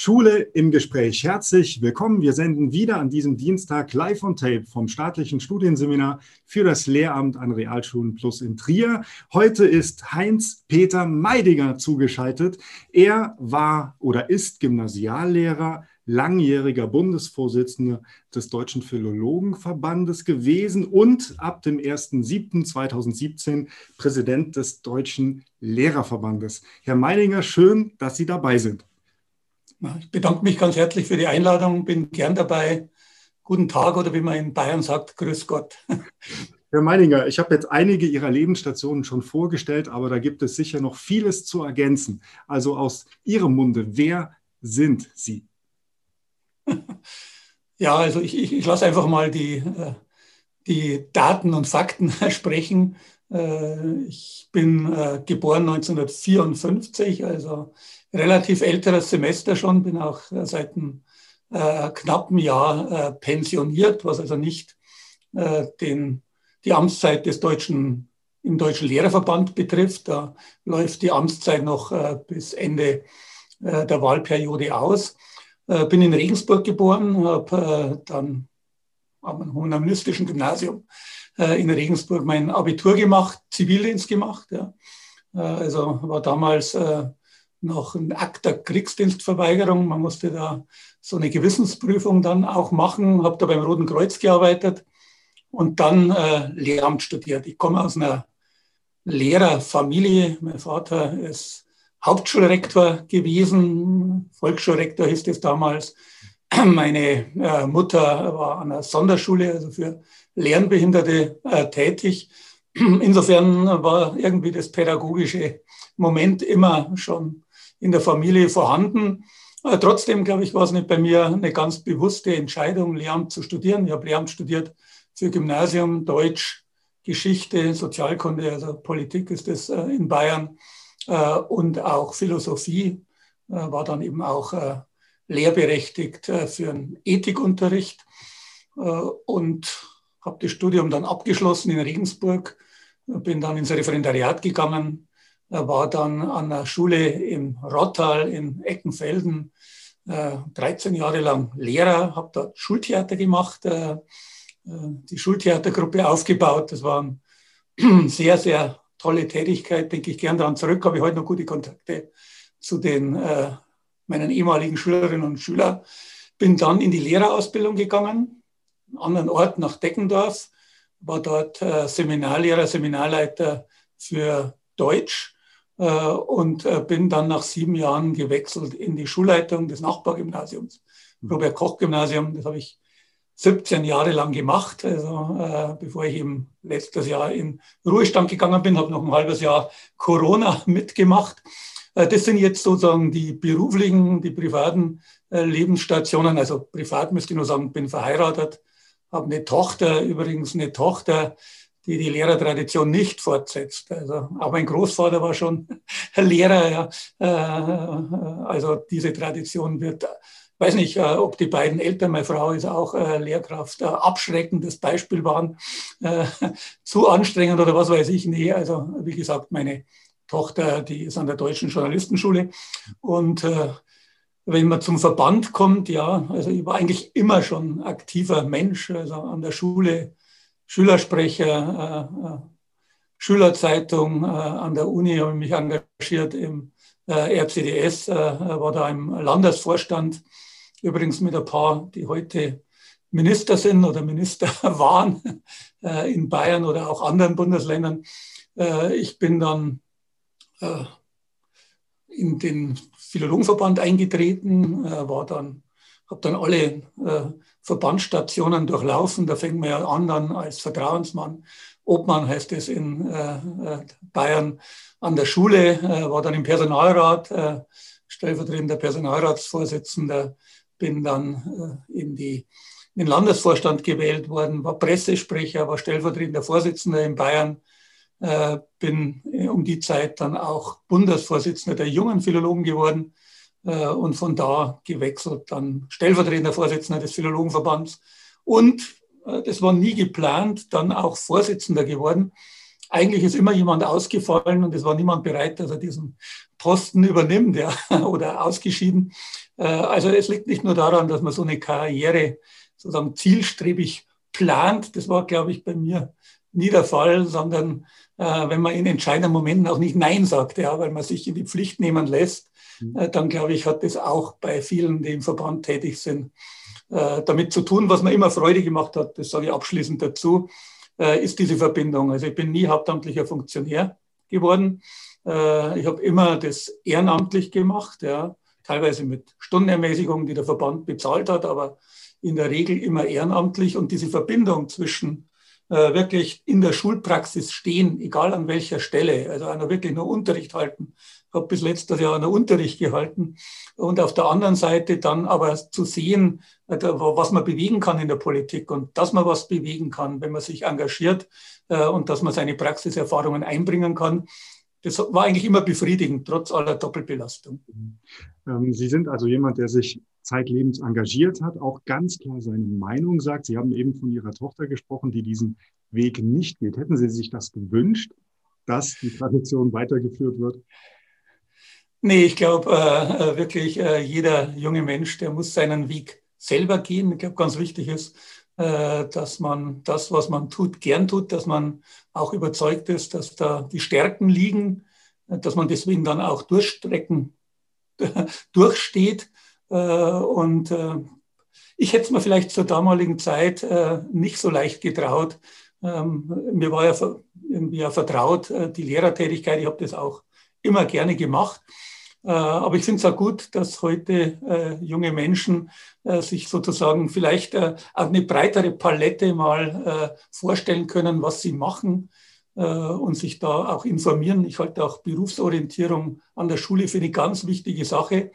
Schule im Gespräch. Herzlich willkommen. Wir senden wieder an diesem Dienstag live on tape vom staatlichen Studienseminar für das Lehramt an Realschulen Plus in Trier. Heute ist Heinz-Peter Meidinger zugeschaltet. Er war oder ist Gymnasiallehrer, langjähriger Bundesvorsitzender des Deutschen Philologenverbandes gewesen und ab dem 1.7.2017 Präsident des Deutschen Lehrerverbandes. Herr Meidinger, schön, dass Sie dabei sind. Ich bedanke mich ganz herzlich für die Einladung, bin gern dabei. Guten Tag oder wie man in Bayern sagt, Grüß Gott. Herr Meininger, ich habe jetzt einige Ihrer Lebensstationen schon vorgestellt, aber da gibt es sicher noch vieles zu ergänzen. Also aus Ihrem Munde, wer sind Sie? Ja, also ich, ich, ich lasse einfach mal die, äh, die Daten und Fakten sprechen. Äh, ich bin äh, geboren 1954, also relativ älteres Semester schon, bin auch äh, seit einem äh, knappen Jahr äh, pensioniert, was also nicht äh, den, die Amtszeit des deutschen, im Deutschen Lehrerverband betrifft. Da läuft die Amtszeit noch äh, bis Ende äh, der Wahlperiode aus. Bin in Regensburg geboren, habe dann am humanistischen Gymnasium in Regensburg mein Abitur gemacht, Zivildienst gemacht. Ja. Also war damals noch ein Akt der Kriegsdienstverweigerung. Man musste da so eine Gewissensprüfung dann auch machen, habe da beim Roten Kreuz gearbeitet und dann äh, Lehramt studiert. Ich komme aus einer Lehrerfamilie. Mein Vater ist Hauptschulrektor gewesen, Volksschulrektor hieß es damals. Meine äh, Mutter war an einer Sonderschule, also für Lernbehinderte äh, tätig. Insofern war irgendwie das pädagogische Moment immer schon in der Familie vorhanden. Aber trotzdem, glaube ich, war es nicht bei mir eine ganz bewusste Entscheidung, Lehramt zu studieren. Ich habe Lehramt studiert für Gymnasium, Deutsch, Geschichte, Sozialkunde, also Politik ist das äh, in Bayern äh, und auch Philosophie, äh, war dann eben auch lehrberechtigt für einen Ethikunterricht und habe das Studium dann abgeschlossen in Regensburg, bin dann ins Referendariat gegangen, er war dann an der Schule im Rottal in Eckenfelden 13 äh, Jahre lang Lehrer, habe dort Schultheater gemacht, äh, äh, die Schultheatergruppe aufgebaut. Das war eine sehr, sehr tolle Tätigkeit, denke ich gern daran zurück, habe ich heute noch gute Kontakte zu den meinen ehemaligen Schülerinnen und Schülern. Bin dann in die Lehrerausbildung gegangen, einen anderen Ort nach Deckendorf, war dort Seminarlehrer, Seminarleiter für Deutsch äh, und äh, bin dann nach sieben Jahren gewechselt in die Schulleitung des Nachbargymnasiums, mhm. Robert Koch Gymnasium. Das habe ich 17 Jahre lang gemacht, also äh, bevor ich eben letztes Jahr in Ruhestand gegangen bin, habe noch ein halbes Jahr Corona mitgemacht. Äh, das sind jetzt sozusagen die beruflichen, die privaten äh, Lebensstationen. Also privat müsste ich nur sagen, bin verheiratet, habe eine Tochter, übrigens eine Tochter, die die Lehrertradition nicht fortsetzt. Also auch mein Großvater war schon Lehrer. Ja. Äh, also diese Tradition wird, weiß nicht, äh, ob die beiden Eltern, meine Frau ist auch äh, Lehrkraft, abschreckendes Beispiel waren, zu anstrengend oder was weiß ich. Nee, also wie gesagt, meine Tochter, die ist an der Deutschen Journalistenschule und wenn man zum Verband kommt, ja, also ich war eigentlich immer schon aktiver Mensch, also an der Schule Schülersprecher, äh, äh, Schülerzeitung äh, an der Uni, habe mich engagiert im RCDS, war da im Landesvorstand, übrigens mit ein paar, die heute Minister sind oder Minister waren in Bayern oder auch anderen Bundesländern. Ich bin dann in den Philologenverband eingetreten, war dann, habe dann alle Verbandsstationen durchlaufen. Da fängt man ja an dann als Vertrauensmann. Obmann heißt es in äh, äh, Bayern an der Schule, äh, war dann im Personalrat, äh, stellvertretender Personalratsvorsitzender, bin dann äh, in, die, in den Landesvorstand gewählt worden, war Pressesprecher, war stellvertretender Vorsitzender in Bayern, äh, bin um die Zeit dann auch Bundesvorsitzender der jungen Philologen geworden äh, und von da gewechselt, dann stellvertretender Vorsitzender des Philologenverbands und äh, das war nie geplant, dann auch Vorsitzender geworden. Eigentlich ist immer jemand ausgefallen und es war niemand bereit, dass er diesen Posten übernimmt ja, oder ausgeschieden. Äh, also es liegt nicht nur daran, dass man so eine Karriere sozusagen zielstrebig plant. Das war, glaube ich, bei mir nie der Fall, sondern äh, wenn man in entscheidenden Momenten auch nicht Nein sagt, ja, weil man sich in die Pflicht nehmen lässt, mhm. äh, dann glaube ich, hat das auch bei vielen, die im Verband tätig sind, äh, damit zu tun, was mir immer Freude gemacht hat. Das sage ich abschließend dazu, äh, ist diese Verbindung. Also ich bin nie hauptamtlicher Funktionär geworden. Äh, ich habe immer das ehrenamtlich gemacht, ja, teilweise mit Stundenermäßigungen, die der Verband bezahlt hat, aber in der Regel immer ehrenamtlich. Und diese Verbindung zwischen äh, wirklich in der Schulpraxis stehen, egal an welcher Stelle, also einer wirklich nur Unterricht halten. Ich habe bis letztes Jahr einen Unterricht gehalten. Und auf der anderen Seite dann aber zu sehen, äh, was man bewegen kann in der Politik und dass man was bewegen kann, wenn man sich engagiert äh, und dass man seine Praxiserfahrungen einbringen kann. Das war eigentlich immer befriedigend, trotz aller Doppelbelastung. Ähm, Sie sind also jemand, der sich zeitlebens engagiert hat, auch ganz klar seine Meinung sagt. Sie haben eben von Ihrer Tochter gesprochen, die diesen Weg nicht geht. Hätten Sie sich das gewünscht, dass die Tradition weitergeführt wird? Nee, ich glaube äh, äh, wirklich, äh, jeder junge Mensch, der muss seinen Weg selber gehen. Ich glaube, ganz wichtig ist, äh, dass man das, was man tut, gern tut, dass man auch überzeugt ist, dass da die Stärken liegen, dass man deswegen dann auch Durchstrecken durchsteht äh, und äh, ich hätte es mir vielleicht zur damaligen Zeit äh, nicht so leicht getraut. Ähm, mir war ja irgendwie ja vertraut die Lehrertätigkeit. Ich habe das auch immer gerne gemacht. Aber ich finde es auch gut, dass heute junge Menschen sich sozusagen vielleicht auch eine breitere Palette mal vorstellen können, was sie machen und sich da auch informieren. Ich halte auch Berufsorientierung an der Schule für eine ganz wichtige Sache.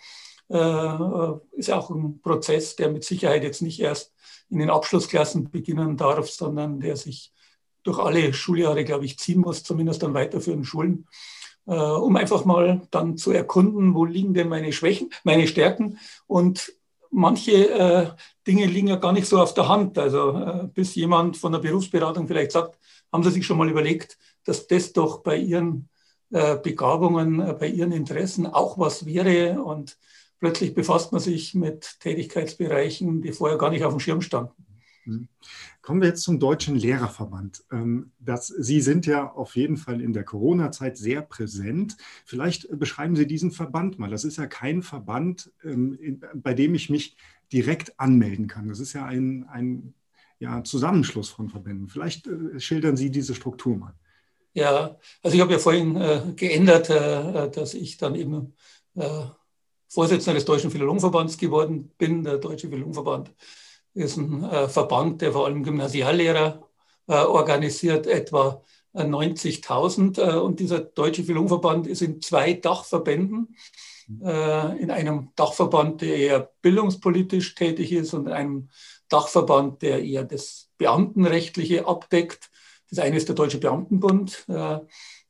Äh, ist auch ein Prozess, der mit Sicherheit jetzt nicht erst in den Abschlussklassen beginnen darf, sondern der sich durch alle Schuljahre, glaube ich, ziehen muss, zumindest an weiterführenden Schulen, äh, um einfach mal dann zu erkunden, wo liegen denn meine Schwächen, meine Stärken? Und manche äh, Dinge liegen ja gar nicht so auf der Hand. Also äh, bis jemand von der Berufsberatung vielleicht sagt, haben Sie sich schon mal überlegt, dass das doch bei Ihren äh, Begabungen, äh, bei Ihren Interessen auch was wäre? Und plötzlich befasst man sich mit Tätigkeitsbereichen, die vorher gar nicht auf dem Schirm standen. Mhm. Kommen wir jetzt zum Deutschen Lehrerverband. Ähm, das, Sie sind ja auf jeden Fall in der Corona-Zeit sehr präsent. Vielleicht beschreiben Sie diesen Verband mal. Das ist ja kein Verband, ähm, bei dem ich mich direkt anmelden kann. Das ist ja ein, ein ja, Zusammenschluss von Verbänden. Vielleicht äh, schildern Sie diese Struktur mal. Ja, also ich habe ja vorhin äh, geändert, äh, dass ich dann eben äh, Vorsitzender des Deutschen Philologenverbands geworden bin. Der Deutsche Philologenverband ist ein äh, Verband, der vor allem Gymnasiallehrer äh, organisiert, etwa 90.000. Äh, und dieser Deutsche Philologenverband ist in zwei Dachverbänden. Äh, in einem Dachverband, der eher bildungspolitisch tätig ist und in einem Dachverband, der eher das Beamtenrechtliche abdeckt. Das eine ist der Deutsche Beamtenbund, äh,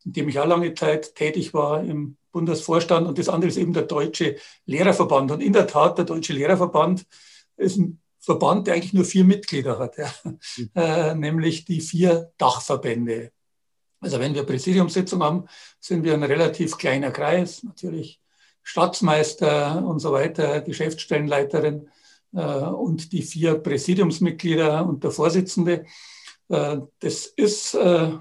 in dem ich auch lange Zeit tätig war im Bundesvorstand und das andere ist eben der Deutsche Lehrerverband. Und in der Tat, der Deutsche Lehrerverband ist ein Verband, der eigentlich nur vier Mitglieder hat, ja. mhm. äh, nämlich die vier Dachverbände. Also wenn wir Präsidiumssitzung haben, sind wir ein relativ kleiner Kreis, natürlich Staatsmeister und so weiter, Geschäftsstellenleiterin äh, und die vier Präsidiumsmitglieder und der Vorsitzende. Äh, das ist äh,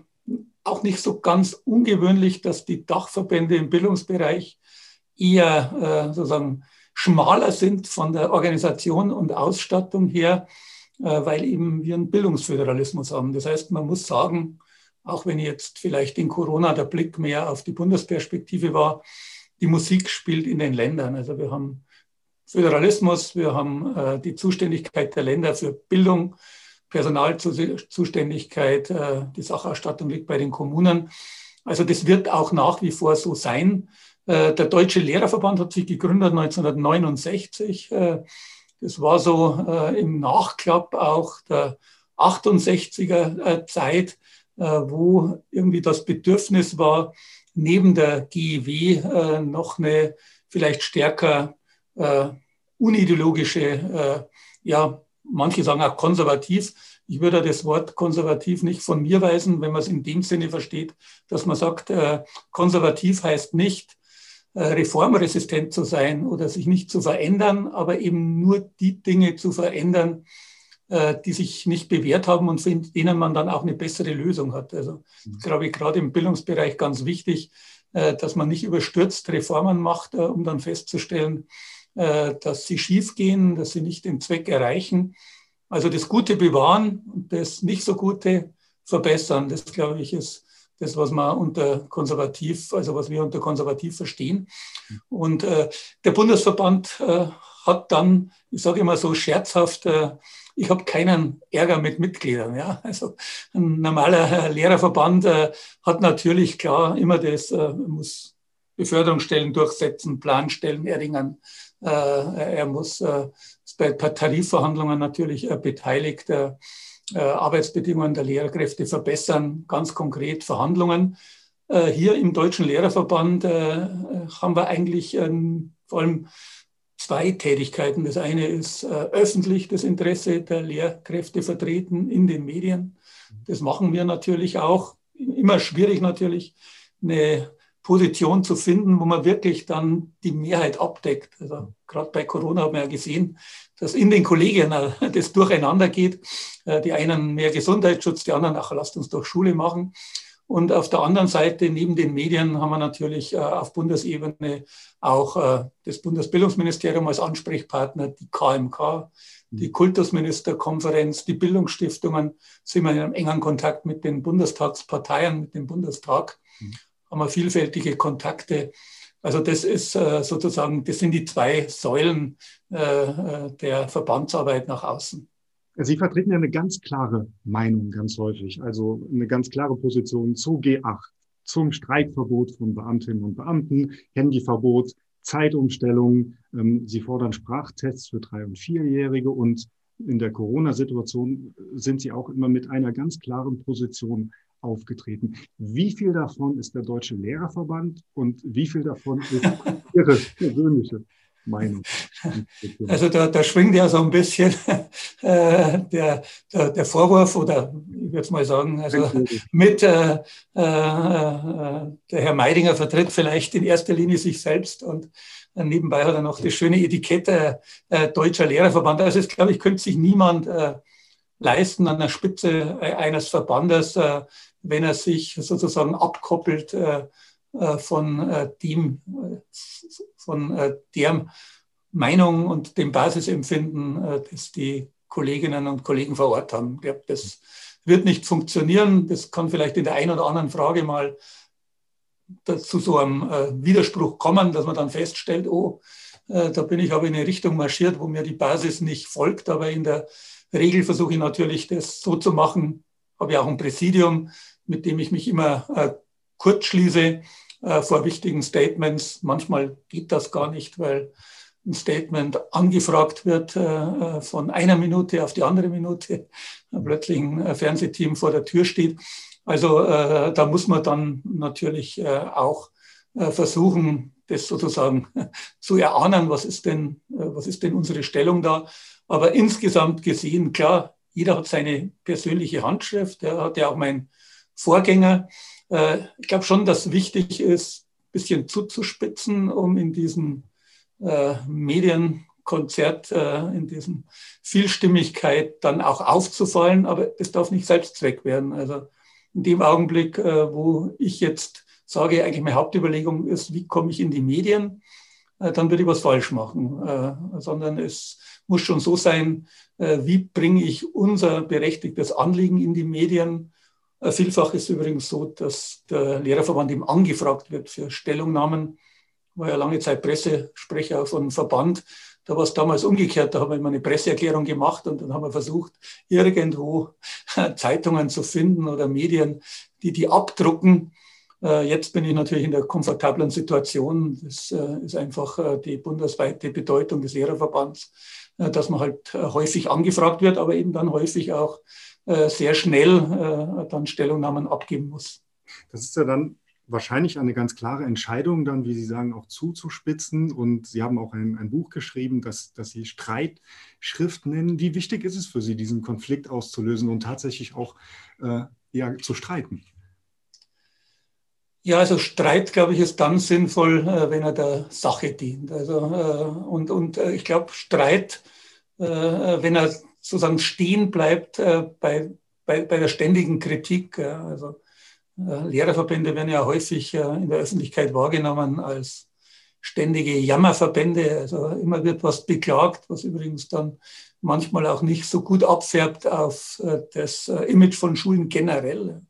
auch nicht so ganz ungewöhnlich, dass die Dachverbände im Bildungsbereich eher äh, sozusagen schmaler sind von der Organisation und Ausstattung her, äh, weil eben wir einen Bildungsföderalismus haben. Das heißt, man muss sagen, auch wenn jetzt vielleicht in Corona der Blick mehr auf die Bundesperspektive war, die Musik spielt in den Ländern. Also wir haben Föderalismus, wir haben äh, die Zuständigkeit der Länder für Bildung, Personalzuständigkeit, äh, die Sachausstattung liegt bei den Kommunen. Also das wird auch nach wie vor so sein. Äh, der Deutsche Lehrerverband hat sich gegründet 1969. Äh, das war so im Nachklapp auch der 68er Zeit, wo irgendwie das Bedürfnis war, neben der GEW noch eine vielleicht stärker unideologische ja, manche sagen auch konservativ. Ich würde das Wort konservativ nicht von mir weisen, wenn man es in dem Sinne versteht, dass man sagt, äh, konservativ heißt nicht, reformresistent zu sein oder sich nicht zu verändern, aber eben nur die Dinge zu verändern, die sich nicht bewährt haben und für denen man dann auch eine bessere Lösung hat. Also mhm. glaube ich gerade im Bildungsbereich ganz wichtig, dass man nicht überstürzt Reformen macht, um dann festzustellen, dass sie schiefgehen, dass sie nicht den Zweck erreichen. Also das Gute bewahren und das nicht so Gute verbessern. Das, glaube ich, ist das, was man unter konservativ, also was wir unter konservativ verstehen. Und äh, der Bundesverband äh, hat dann, ich sage immer so scherzhaft, äh, ich habe keinen Ärger mit Mitgliedern. Ja? Also ein normaler Lehrerverband äh, hat natürlich klar immer das, äh, muss Beförderungsstellen durchsetzen, Planstellen erringen. Äh, er muss äh, bei Tarifverhandlungen natürlich äh, beteiligt. Arbeitsbedingungen der Lehrkräfte verbessern, ganz konkret Verhandlungen. Hier im Deutschen Lehrerverband haben wir eigentlich ähm, vor allem zwei Tätigkeiten. Das eine ist öffentlich das Interesse der Lehrkräfte vertreten in den Medien. Das machen wir natürlich auch. Immer schwierig natürlich, eine Position zu finden, wo man wirklich dann die Mehrheit abdeckt. Also gerade bei Corona haben wir ja gesehen, dass in den Kollegien das durcheinander geht. Äh, die einen mehr Gesundheitsschutz, die anderen, ach, lasst uns doch Schule machen. Und auf der anderen Seite, neben den Medien, haben wir natürlich äh, auf Bundesebene auch äh, das Bundesbildungsministerium als Ansprechpartner, die KMK, die Kultusministerkonferenz, die Bildungsstiftungen, sind wir in einem engen Kontakt mit den Bundestagsparteien, mit dem Bundestag, mhm. Haben wir vielfältige Kontakte. Also das ist äh, sozusagen, das sind die zwei Säulen äh, äh, der Verbandsarbeit nach außen. Sie vertreten ja eine ganz klare Meinung ganz häufig, also eine ganz klare Position zu G8, zum Streikverbot von Beamtinnen und Beamten, Handyverbot, Zeitumstellung. Ähm, Sie fordern Sprachtests für Drei- und Vierjährige und in der Corona-Situation sind Sie auch immer mit einer ganz klaren Position aufgetreten. Wie viel davon ist der Deutsche Lehrerverband und wie viel davon ist Ihre persönliche Meinung? Also da, da schwingt ja so ein bisschen äh, der, der, der, Vorwurf oder ich würde mal sagen, also mit äh, äh, der Herr Meidinger vertritt vielleicht in erster Linie sich selbst und nebenbei hat er noch das schöne Etikett äh, Deutscher Lehrerverband. Also es glaube ich, könnte sich niemand äh, leisten an der Spitze eines Verbandes äh, wenn er sich sozusagen abkoppelt äh, äh von äh, dem, von der Meinung und dem Basisempfinden, das die Kolleginnen und Kollegen vor Ort haben. Das wird nicht funktionieren. Das kann vielleicht in der einen oder anderen Frage mal zu so einem Widerspruch kommen, dass man dann feststellt, oh, da bin ich aber in eine Richtung marschiert, wo mir die Basis nicht folgt. Aber in der Regel versuche ich natürlich, das so zu machen. Habe ja auch ein Präsidium, mit dem ich mich immer äh, kurz schließe äh, vor wichtigen Statements. Manchmal geht das gar nicht, weil ein Statement angefragt wird äh, äh von einer Minute auf die andere Minute, plötzlich ein äh, Fernsehteam vor der Tür steht. Also äh, da muss man dann natürlich äh, auch äh, versuchen, das sozusagen zu erahnen, was ist denn, äh, was ist denn unsere Stellung da. Aber insgesamt gesehen, klar, jeder hat seine persönliche Handschrift. Er hat ja auch mein Vorgänger. Äh, ich glaube schon, dass wichtig ist, ein bisschen zuzuspitzen, um in diesem äh, Medienkonzert, äh, in diesem Vielstimmigkeit dann auch aufzufallen. Aber es darf nicht Selbstzweck werden. Also in dem Augenblick, wo ich jetzt sage, eigentlich meine Hauptüberlegung ist, wie komme ich in die Medien, dann würde ich was falsch machen, sondern es muss schon so sein, wie bringe ich unser berechtigtes Anliegen in die Medien, vielfach ist es übrigens so, dass der Lehrerverband ihm angefragt wird für Stellungnahmen. War ja lange Zeit Pressesprecher von Verband. Da war es damals umgekehrt. Da haben wir immer eine Presseerklärung gemacht und dann haben wir versucht, irgendwo Zeitungen zu finden oder Medien, die die abdrucken. Äh, jetzt bin ich natürlich in der komfortablen Situation. Das äh, ist einfach die bundesweite Bedeutung des Lehrerverbands, dass man halt häufig angefragt wird, aber eben dann häufig auch äh, sehr schnell äh, dann Stellungnahmen abgeben muss. Das ist ja dann wahrscheinlich eine ganz klare Entscheidung, dann, wie Sie sagen, auch zuzuspitzen. Und Sie haben auch ein, ein Buch geschrieben, das, das Sie Streitschrift nennen. Wie wichtig ist es für Sie, diesen Konflikt auszulösen und tatsächlich auch äh, ja, zu streiten? Ja, also Streit, glaube ich, ist dann sinnvoll, äh, wenn er der Sache dient. Also, äh, und, und äh, ich glaube, Streit, wenn er sozusagen stehen bleibt bei, bei, bei der ständigen Kritik, also Lehrerverbände werden ja häufig in der Öffentlichkeit wahrgenommen als ständige Jammerverbände. Also immer wird was beklagt, was übrigens dann manchmal auch nicht so gut abfärbt auf das Image von Schulen generell.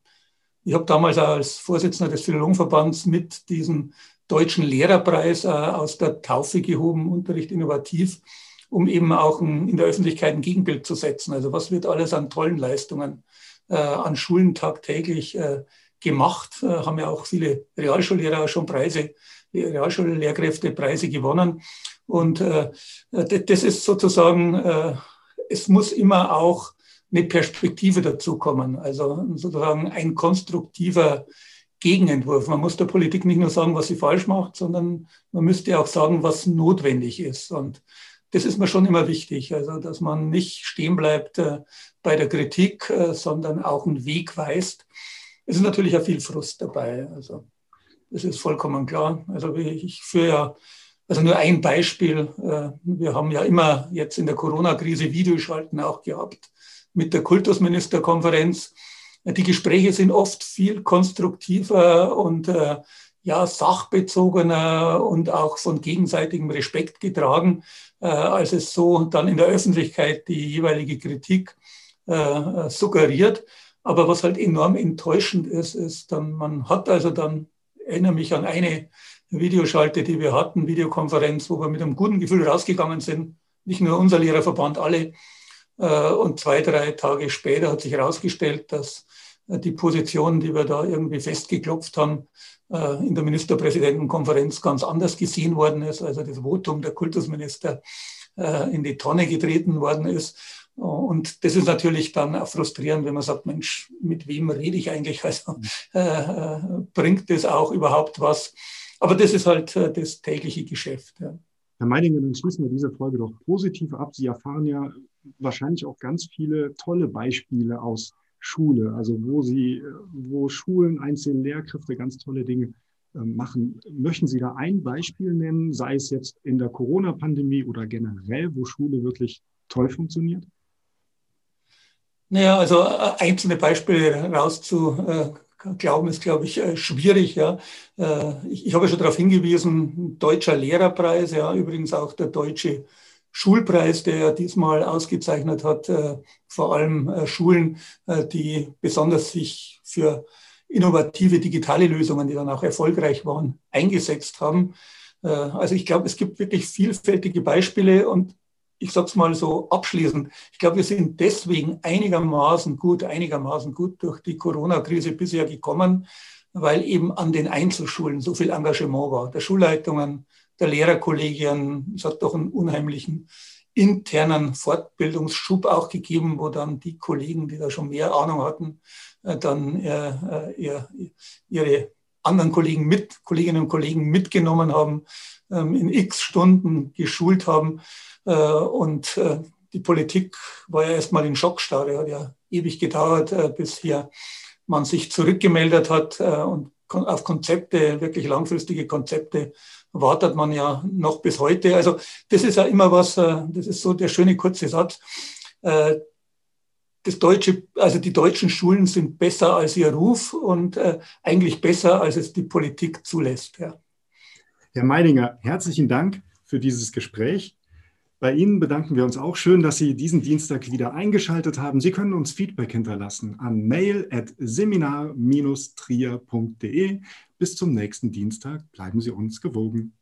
Ich habe damals als Vorsitzender des Philologenverbands mit diesem deutschen Lehrerpreis äh, aus der Taufe gehoben, Unterricht innovativ, um eben auch ein, in der Öffentlichkeit ein Gegenbild zu setzen. Also was wird alles an tollen Leistungen äh, an Schulen tagtäglich äh, gemacht? Äh, haben ja auch viele Realschullehrer schon Preise, Realschullehrkräfte Preise gewonnen. Und äh, das ist sozusagen, äh, es muss immer auch eine Perspektive dazukommen. Also sozusagen ein konstruktiver Gegenentwurf. Man muss der Politik nicht nur sagen, was sie falsch macht, sondern man müsste auch sagen, was notwendig ist. Und das ist mir schon immer wichtig, also dass man nicht stehen bleibt äh, bei der Kritik, äh, sondern auch einen Weg weist. Es ist natürlich auch viel Frust dabei. Also das ist vollkommen klar. Also ich führe ja, also nur ein Beispiel. Äh, wir haben ja immer jetzt in der Corona-Krise Videoschalten auch gehabt mit der Kultusministerkonferenz. Die Gespräche sind oft viel konstruktiver und äh, ja, sachbezogener und auch von gegenseitigem Respekt getragen, äh, als es so dann in der Öffentlichkeit die jeweilige Kritik äh, suggeriert. Aber was halt enorm enttäuschend ist, ist dann, man hat also dann, erinnere mich an eine Videoschalte, die wir hatten, Videokonferenz, wo wir mit einem guten Gefühl rausgegangen sind, nicht nur unser Lehrerverband, alle, äh, und zwei, drei Tage später hat sich herausgestellt, dass die Position, die wir da irgendwie festgeklopft haben, äh, in der Ministerpräsidentenkonferenz ganz anders gesehen worden ist. Also das Votum der Kultusminister in die Tonne getreten worden ist. Und das ist natürlich dann auch frustrierend, wenn man sagt, Mensch, mit wem rede ich eigentlich? Also äh, bringt das auch überhaupt was? Aber das ist halt das tägliche Geschäft. Ja. Herr Meidinger, dann schließen wir diese Folge doch positiv ab. Sie erfahren ja wahrscheinlich auch ganz viele tolle Beispiele aus Schule, also wo Sie, wo Schulen, einzelne Lehrkräfte ganz tolle Dinge ähm, machen. Möchten Sie da ein Beispiel nennen, sei es jetzt in der Corona-Pandemie oder generell, wo Schule wirklich toll funktioniert? Naja, also äh, einzelne Beispiele rauszuglauben, ist, glaube ich, äh, schwierig. Ja. Äh, ich habe schon darauf hingewiesen, deutscher Lehrerpreis, ja, übrigens auch der deutsche Schulpreis, der ja diesmal ausgezeichnet hat, äh, vor allem äh, Schulen, äh, die besonders sich für innovative digitale Lösungen, die dann auch erfolgreich waren, eingesetzt haben. Also ich glaube, es gibt wirklich vielfältige Beispiele und ich sage es mal so abschließend, ich glaube, wir sind deswegen einigermaßen gut, einigermaßen gut durch die Corona-Krise bisher gekommen, weil eben an den Einzelschulen so viel Engagement war, der Schulleitungen, der Lehrerkollegien. Es hat doch einen unheimlichen internen Fortbildungsschub auch gegeben, wo dann die Kollegen, die da schon mehr Ahnung hatten, äh, dann äh, äh, ihre anderen Kollegen mit, Kolleginnen und Kollegen mitgenommen haben, ähm, in x Stunden geschult haben. Und die Politik war ja erstmal in Schockstarre, hat ja ewig gedauert, bis hier man sich zurückgemeldet hat und auf Konzepte, wirklich langfristige Konzepte wartet man ja noch bis heute. Also das ist ja immer was, äh, das ist so der schöne kurze Satz. Äh, das Deutsche, also die deutschen Schulen sind besser als ihr Ruf und äh, eigentlich besser, als es die Politik zulässt. Ja. Herr Meidinger, herzlichen Dank für dieses Gespräch. Bei Ihnen bedanken wir uns auch schön, dass Sie diesen Dienstag wieder eingeschaltet haben. Sie können uns Feedback hinterlassen an mail.seminar-trier.de. Bis zum nächsten Dienstag bleiben Sie uns gewogen.